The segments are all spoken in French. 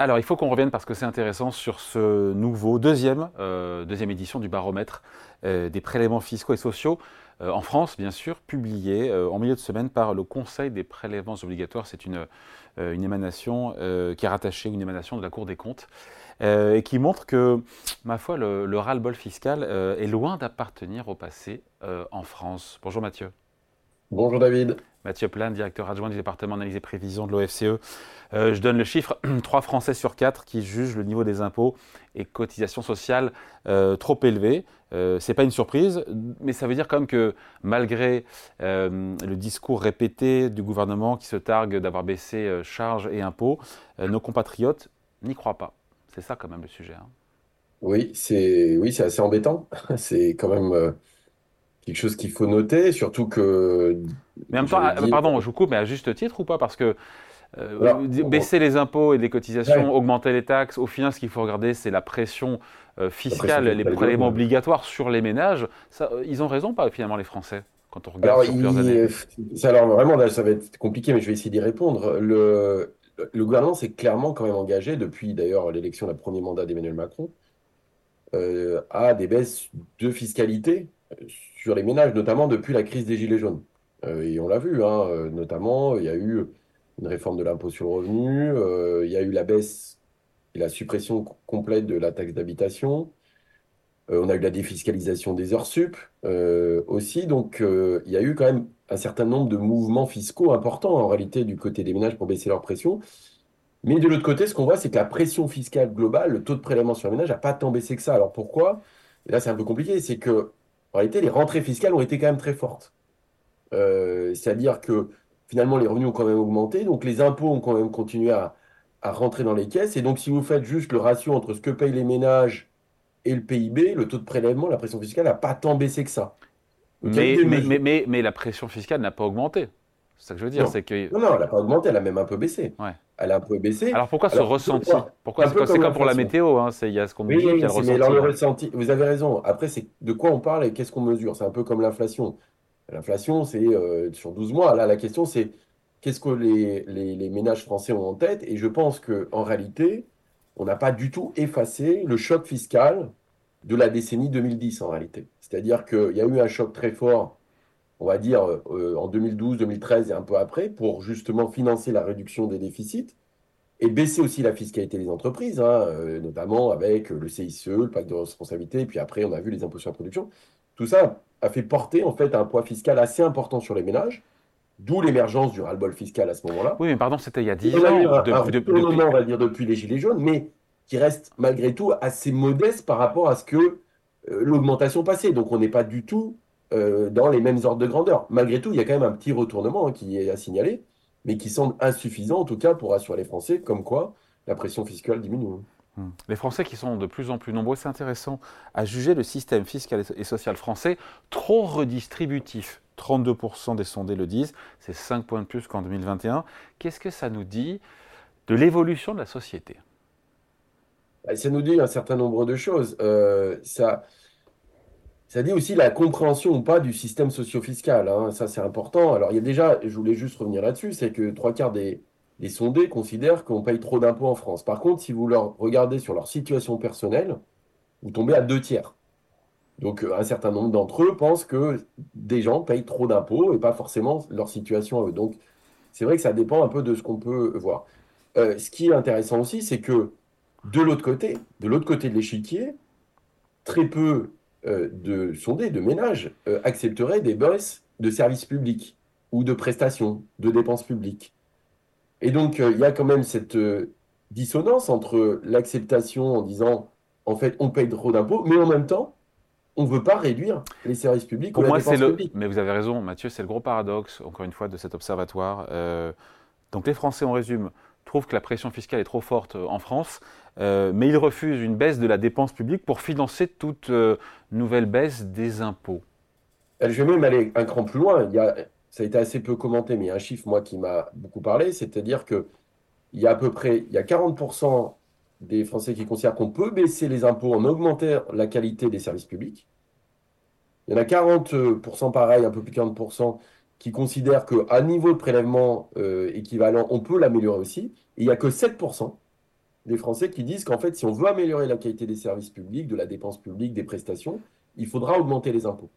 Alors, il faut qu'on revienne parce que c'est intéressant sur ce nouveau deuxième, euh, deuxième édition du baromètre euh, des prélèvements fiscaux et sociaux euh, en France, bien sûr, publié en milieu de semaine par le Conseil des prélèvements obligatoires. C'est une, émanation qui est rattachée, une émanation de la Cour des comptes, et qui montre que, ma foi, le, le ras-le-bol fiscal est loin d'appartenir au passé en France. Bonjour Mathieu. Bonjour David. Mathieu Plan, directeur adjoint du département d'analyse et prévision de l'OFCE. Euh, je donne le chiffre 3 Français sur 4 qui jugent le niveau des impôts et cotisations sociales euh, trop élevé. Euh, Ce n'est pas une surprise, mais ça veut dire quand même que malgré le discours répété du gouvernement qui se targue d'avoir baissé charges et impôts, nos compatriotes n'y croient pas. C'est ça quand même le sujet. Hein. Oui, c'est oui, assez embêtant. c'est quand même quelque chose qu'il faut noter, surtout que. Mais en même temps, ah, pardon, je vous coupe, mais à juste titre ou pas? Parce que euh, baisser les impôts et les cotisations, augmenter les taxes, au final, ce qu'il faut regarder, c'est la pression euh, fiscale, les prélèvements obligatoires sur les ménages. Ça, euh, ils ont raison, pas finalement, les Français quand on regarde sur plusieurs années? alors vraiment, ça va être compliqué, mais je vais essayer d'y répondre. Le, le gouvernement s'est clairement quand même engagé, depuis d'ailleurs l'élection, le premier mandat d'Emmanuel Macron, à des baisses de fiscalité sur les ménages, notamment depuis la crise des Gilets jaunes. Euh, et on l'a vu, hein, euh, notamment, il y a eu une réforme de l'impôt sur le revenu, euh, il y a eu la baisse et la suppression complète de la taxe d'habitation. on a eu la défiscalisation des heures sup aussi. Donc, il y a eu quand même un certain nombre de mouvements fiscaux importants en réalité du côté des ménages pour baisser leur pression. Mais de l'autre côté, ce qu'on voit, c'est que la pression fiscale globale, le taux de prélèvement sur les ménages n'a pas tant baissé que ça. Alors pourquoi? Et là, c'est un peu compliqué. C'est que en réalité, les rentrées fiscales ont été quand même très fortes. Euh, c'est-à-dire que finalement, les revenus ont quand même augmenté, donc les impôts ont quand même continué à, rentrer dans les caisses. Et donc, si vous faites juste le ratio entre ce que payent les ménages et le PIB, le taux de prélèvement, la pression fiscale n'a pas tant baissé que ça. Mais, mais, la pression fiscale n'a pas augmenté. C'est ça que je veux dire. Non, que... non, non, elle n'a pas augmenté, elle a même un peu baissé. Ouais. Elle a un peu baissé. Alors pourquoi ce ressenti Pourquoi C'est comme, pour la météo, hein, il y a ce qu'on dit, il y a le ressenti. Mais le ressenti, vous avez raison. Après, c'est de quoi on parle et qu'est-ce qu'on mesure? C'est un peu comme l'inflation. L'inflation, c'est euh, sur 12 mois. Là, la question, c'est qu'est-ce que les, les, les, ménages français ont en tête? Et je pense qu'en réalité, on n'a pas du tout effacé le choc fiscal de la décennie 2010, en réalité. C'est-à-dire qu'il y a eu un choc très fort on va dire, euh, en 2012, 2013 et un peu après, pour justement financer la réduction des déficits et baisser aussi la fiscalité des entreprises, hein, euh, notamment avec le CICE, le pacte de responsabilité, et puis après, on a vu les impôts sur la production. Tout ça a fait porter en fait un poids fiscal assez important sur les ménages, d'où l'émergence du ras-le-bol fiscal à ce moment-là. Oui, mais pardon, c'était il y a 10 ans. Un, depuis... on va dire, depuis les Gilets jaunes, mais qui reste malgré tout assez modeste par rapport à ce que euh, l'augmentation passée. Donc on n'est pas du tout euh, dans les mêmes ordres de grandeur. Malgré tout, il y a quand même un petit retournement hein, qui est à signaler, mais qui semble insuffisant en tout cas pour assurer les Français, comme quoi la pression fiscale diminue. Hmm. Les Français qui sont de plus en plus nombreux, c'est intéressant à juger le système fiscal et social français trop redistributif. 32% des sondés le disent, c'est 5 points de plus qu'en 2021. Qu'est-ce que ça nous dit de l'évolution de la société? Bah, Ça nous dit un certain nombre de choses. Euh, ça, ça dit aussi la compréhension ou pas du système socio-fiscal. Hein. Ça, c'est important. Alors, il y a déjà, je voulais juste revenir là-dessus, c'est que trois quarts des, sondés considèrent qu'on paye trop d'impôts en France. Par contre, si vous leur regardez sur leur situation personnelle, vous tombez à deux tiers. Donc, un certain nombre d'entre eux pensent que des gens payent trop d'impôts et pas forcément leur situation à eux. Donc, c'est vrai que ça dépend un peu de ce qu'on peut voir. Euh, ce qui est intéressant aussi, c'est que de l'autre côté, de l'autre côté de l'échiquier, très peu euh, de sondés, de ménages, euh, accepteraient des baisses de services publics ou de prestations, de dépenses publiques. Et donc, euh, il y a quand même cette dissonance entre l'acceptation en disant, en fait, on paye trop d'impôts, mais en même temps, on ne veut pas réduire les services publics. Pour moi, c'est le. Mais vous avez raison, Mathieu, c'est le gros paradoxe, encore une fois, de cet observatoire. donc, les Français, on résume, trouvent que la pression fiscale est trop forte en France, euh, mais il refuse une baisse de la dépense publique pour financer toute euh, nouvelle baisse des impôts. Euh, je vais même aller un cran plus loin. Il y a, ça a été assez peu commenté, mais il y a un chiffre, moi, qui m'a beaucoup parlé, c'est-à-dire qu'il y a à peu près il y a 40% des Français qui considèrent qu'on peut baisser les impôts en augmentant la qualité des services publics. Il y en a 40% pareil, un peu plus de 40%, qui considèrent qu'à niveau de prélèvement équivalent, on peut l'améliorer aussi. Et il n'y a que 7% des Français qui disent qu'en fait, si on veut améliorer la qualité des services publics, de la dépense publique, des prestations, il faudra augmenter les impôts.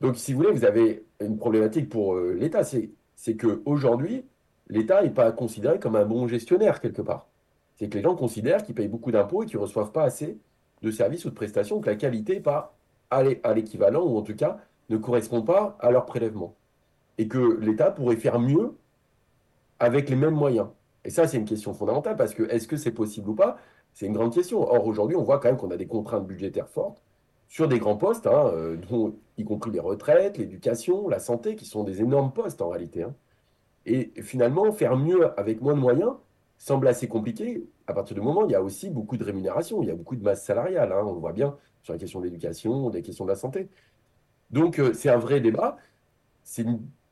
Donc, si vous voulez, vous avez une problématique pour euh, l'État, c'est qu'aujourd'hui, l'État n'est pas considéré comme un bon gestionnaire quelque part. C'est que les gens considèrent qu'ils payent beaucoup d'impôts et qu'ils ne reçoivent pas assez de services ou de prestations, que la qualité n'est pas à l'équivalent, ou en tout cas ne correspond pas à leur prélèvement. Et que l'État pourrait faire mieux avec les mêmes moyens. Et ça, c'est une question fondamentale parce que est-ce que c'est possible ou pas? C'est une grande question. Or, aujourd'hui, on voit quand même qu'on a des contraintes budgétaires fortes sur des grands postes, hein, euh, y compris les retraites, l'éducation, la santé, qui sont des énormes postes en réalité. Hein. Et finalement, faire mieux avec moins de moyens semble assez compliqué à partir du moment où il y a aussi beaucoup de rémunération, il y a beaucoup de masse salariale. Hein, on le voit bien sur la question de l'éducation, des questions de la santé. Donc, euh, c'est un vrai débat.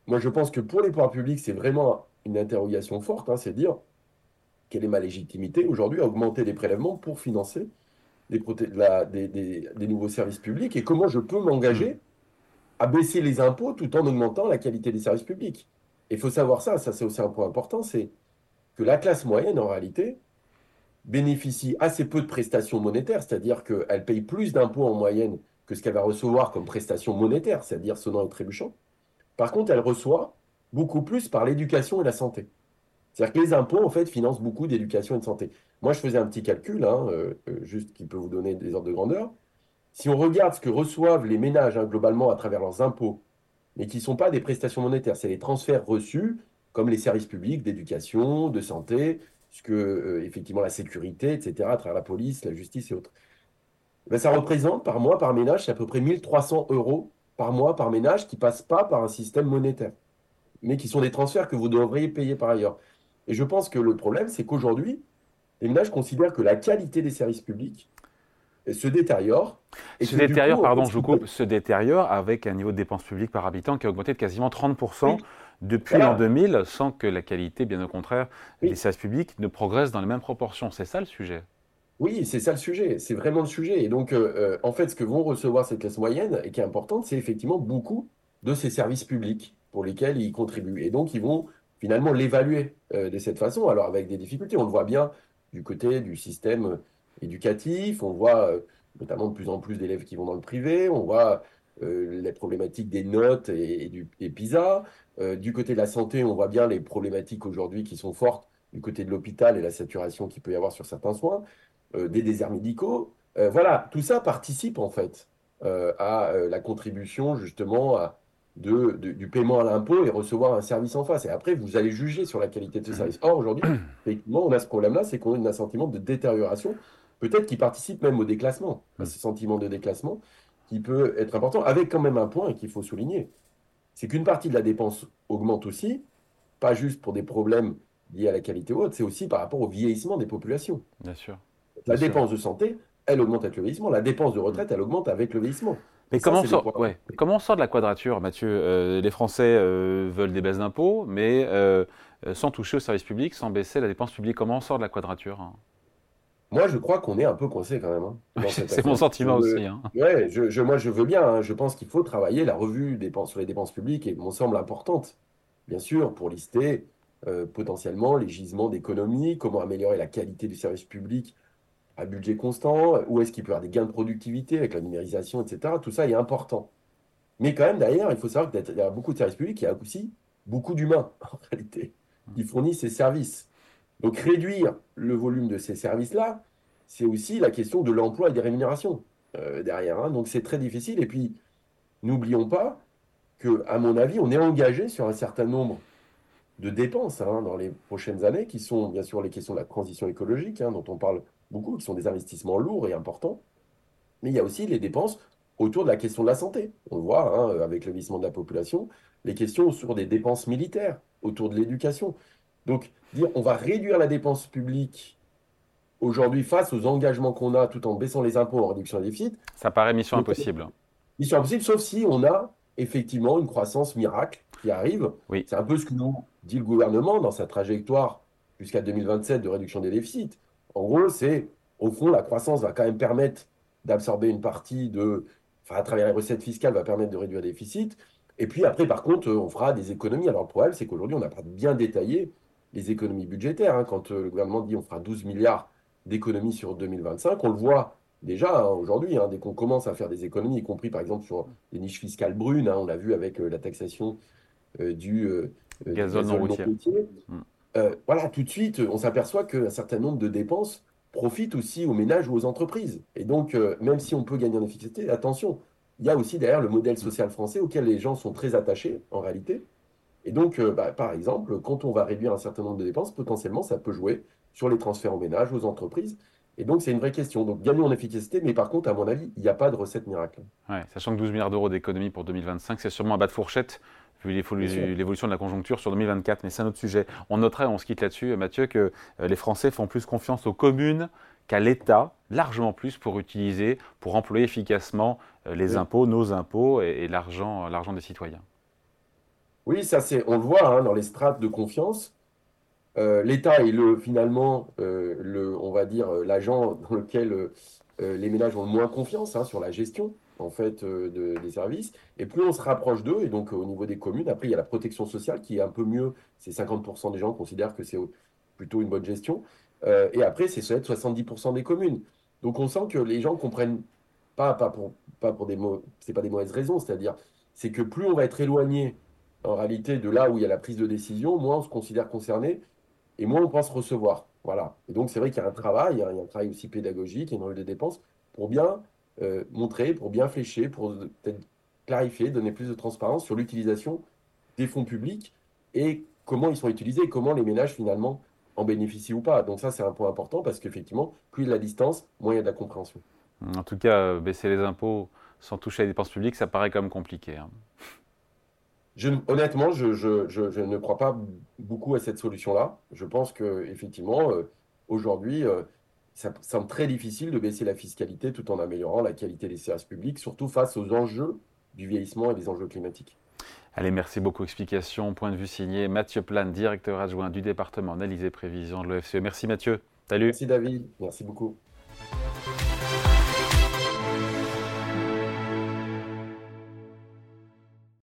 Moi, je pense que pour les pouvoirs publics, c'est vraiment une interrogation forte, hein, c'est dire quelle est ma légitimité aujourd'hui à augmenter les prélèvements pour financer des, des, nouveaux services publics et comment je peux m'engager à baisser les impôts tout en augmentant la qualité des services publics. Il faut savoir ça, ça c'est aussi un point important, c'est que la classe moyenne, en réalité, bénéficie assez peu de prestations monétaires, c'est-à-dire qu'elle paye plus d'impôts en moyenne que ce qu'elle va recevoir comme prestations monétaires, c'est-à-dire sonnant et trébuchant. Par contre, elle reçoit beaucoup plus par l'éducation et la santé. C'est-à-dire que les impôts, en fait, financent beaucoup d'éducation et de santé. Moi, je faisais un petit calcul, hein, euh, euh, juste qui peut vous donner des ordres de grandeur. Si on regarde ce que reçoivent les ménages hein, globalement à travers leurs impôts, mais qui ne sont pas des prestations monétaires, c'est les transferts reçus, comme les services publics d'éducation, de santé, ce que, euh, effectivement, la sécurité, etc., à travers la police, la justice et autres. Ben, ça représente par mois, par ménage, c'est à peu près 1300 euros par mois, par ménage, qui ne passent pas par un système monétaire mais qui sont des transferts que vous devriez payer par ailleurs. Et je pense que le problème, c'est qu'aujourd'hui, les ménages considèrent que la qualité des services publics se détériore. Et se détériore, pardon, je vous coupe, se détériore avec un niveau de dépenses publiques par habitant qui a augmenté de quasiment 30% depuis l'an 2000, sans que la qualité, bien au contraire, des services publics ne progresse dans les mêmes proportions. C'est ça le sujet oui, c'est ça le sujet, c'est vraiment le sujet. Et donc, euh, euh, en fait, ce que vont recevoir cette classe moyenne, et qui est importante, c'est effectivement beaucoup de ces services publics pour lesquels ils contribuent. Et donc, ils vont finalement l'évaluer euh, de cette façon, alors avec des difficultés. On le voit bien du côté du système éducatif, on voit notamment de plus en plus d'élèves qui vont dans le privé, on voit les problématiques des notes et, du PISA. du côté de la santé, on voit bien les problématiques aujourd'hui qui sont fortes du côté de l'hôpital et la saturation qu'il peut y avoir sur certains soins, des déserts médicaux. voilà, tout ça participe en fait à la contribution justement à, de, du paiement à l'impôt et recevoir un service en face. Et après, vous allez juger sur la qualité de ce service. Or, aujourd'hui, effectivement, on a ce problème-là, c'est qu'on a un sentiment de détérioration, peut-être qui participe même au déclassement, à ce sentiment de déclassement qui peut être important, avec quand même un point qu'il faut souligner. C'est qu'une partie de la dépense augmente aussi, pas juste pour des problèmes liés à la qualité ou autre, c'est aussi par rapport au vieillissement des populations. Bien sûr. La dépense de santé, elle augmente avec le vieillissement. La dépense de retraite, elle augmente avec le vieillissement. Mais comment, on sort, ouais. comment, on sort, de la quadrature, Mathieu? Euh, Les Français euh, veulent des baisses d'impôts, mais euh, sans toucher au service public, sans baisser la dépense publique. Comment on sort de la quadrature hein? Moi, je crois qu'on est un peu coincé quand même. Hein, c'est mon sentiment aussi. Hein. Ouais, je, moi, je veux bien. Je pense qu'il faut travailler la revue dépenses, sur les dépenses publiques et me semble importante, bien sûr, pour lister potentiellement les gisements d'économie, comment améliorer la qualité du service public à budget constant, où est-ce qu'il peut y avoir des gains de productivité avec la numérisation, etc. Tout ça est important. Mais quand même, derrière, il faut savoir y a beaucoup de services publics, il y a aussi beaucoup d'humains, en réalité, qui fournissent ces services. Donc réduire le volume de ces services-là, c'est aussi la question de l'emploi et des rémunérations euh, derrière. Hein. Donc c'est très difficile. Et puis, n'oublions pas que, à mon avis, on est engagé sur un certain nombre de dépenses hein, dans les prochaines années, qui sont bien sûr les questions de la transition écologique, hein, dont on parle beaucoup, qui sont des investissements lourds et importants. Mais il y a aussi les dépenses autour de la question de la santé. On le voit hein, avec le vieillissement de la population, les questions sur des dépenses militaires, autour de l'éducation. Donc, dire on va réduire la dépense publique aujourd'hui face aux engagements qu'on a tout en baissant les impôts en réduction des déficit. Ça paraît mission impossible. Mission impossible, sauf si on a effectivement une croissance miracle qui arrive. Oui. C'est un peu ce que nous dit le gouvernement dans sa trajectoire jusqu'à 2027 de réduction des déficits. En gros, c'est, au fond, la croissance va quand même permettre d'absorber une partie de, enfin, à travers les recettes fiscales, va permettre de réduire le déficit. Et puis après, par contre, on fera des économies. Alors le problème, c'est qu'aujourd'hui, on n'a pas bien détaillé les économies budgétaires. Hein. Quand le gouvernement dit on fera 12 milliards d'économies sur 2025, on le voit déjà hein, aujourd'hui, hein, dès qu'on commence à faire des économies, y compris par exemple sur les niches fiscales brunes, on l'a vu avec la taxation du, gazole non routier. Mm. voilà, tout de suite, on s'aperçoit qu'un certain nombre de dépenses profitent aussi aux ménages ou aux entreprises. Et donc, même si on peut gagner en efficacité, attention, il y a aussi derrière le modèle social français auquel les gens sont très attachés en réalité. Et donc, euh, bah, par exemple, quand on va réduire un certain nombre de dépenses, potentiellement, ça peut jouer sur les transferts aux ménages, aux entreprises. Et donc, c'est une vraie question. Donc, gagner en efficacité, mais par contre, à mon avis, il n'y a pas de recette miracle. Ouais, sachant que 12 milliards d'euros d'économie pour 2025, c'est sûrement un bas de fourchette, vu l'évolution de la conjoncture sur 2024. Mais c'est un autre sujet. On noterait, on se quitte là-dessus, Mathieu, que euh, les Français font plus confiance aux communes qu'à l'État, largement plus pour utiliser, pour employer efficacement euh, les impôts, nos impôts et, l'argent, l'argent des citoyens. Oui, ça c'est, on le voit hein, dans les strates de confiance. Euh, L'État est le finalement euh, le, on va dire l'agent dans lequel les ménages ont le moins confiance hein, sur la gestion en fait des services. Et plus on se rapproche d'eux, et donc au niveau des communes, après il y a la protection sociale qui est un peu mieux. C'est 50% des gens considèrent que c'est plutôt une bonne gestion. Euh, et après, c'est 70% des communes. Donc on sent que les gens comprennent pas, pas pour, pas pour des c'est pas des mauvaises raisons, c'est-à-dire c'est que plus on va être éloigné en réalité de là où il y a la prise de décision, moins on se considère concerné et moins on pense recevoir. Voilà. Et donc c'est vrai qu'il y a un travail, il y a un travail aussi pédagogique, il y a une rôle de dépenses pour bien euh, montrer, pour bien flécher, pour peut-être clarifier, donner plus de transparence sur l'utilisation des fonds publics et comment ils sont utilisés, comment les ménages finalement en bénéficient ou pas. Donc ça, c'est un point important parce qu'effectivement, plus il y a de la distance, moins il y a de la compréhension. En tout cas, euh, baisser les impôts sans toucher les dépenses publiques, ça paraît quand même compliqué. Hein. Je, honnêtement, je, je, je, ne crois pas beaucoup à cette solution-là. Je pense qu'effectivement, euh, aujourd'hui, euh, ça semble très difficile de baisser la fiscalité tout en améliorant la qualité des services publics, surtout face aux enjeux du vieillissement et des enjeux climatiques. Allez, merci beaucoup. Explication, point de vue signé. Mathieu Plane, directeur adjoint du département analyse et prévision de l'OFCE. Merci Mathieu. Salut. Merci David. Merci beaucoup.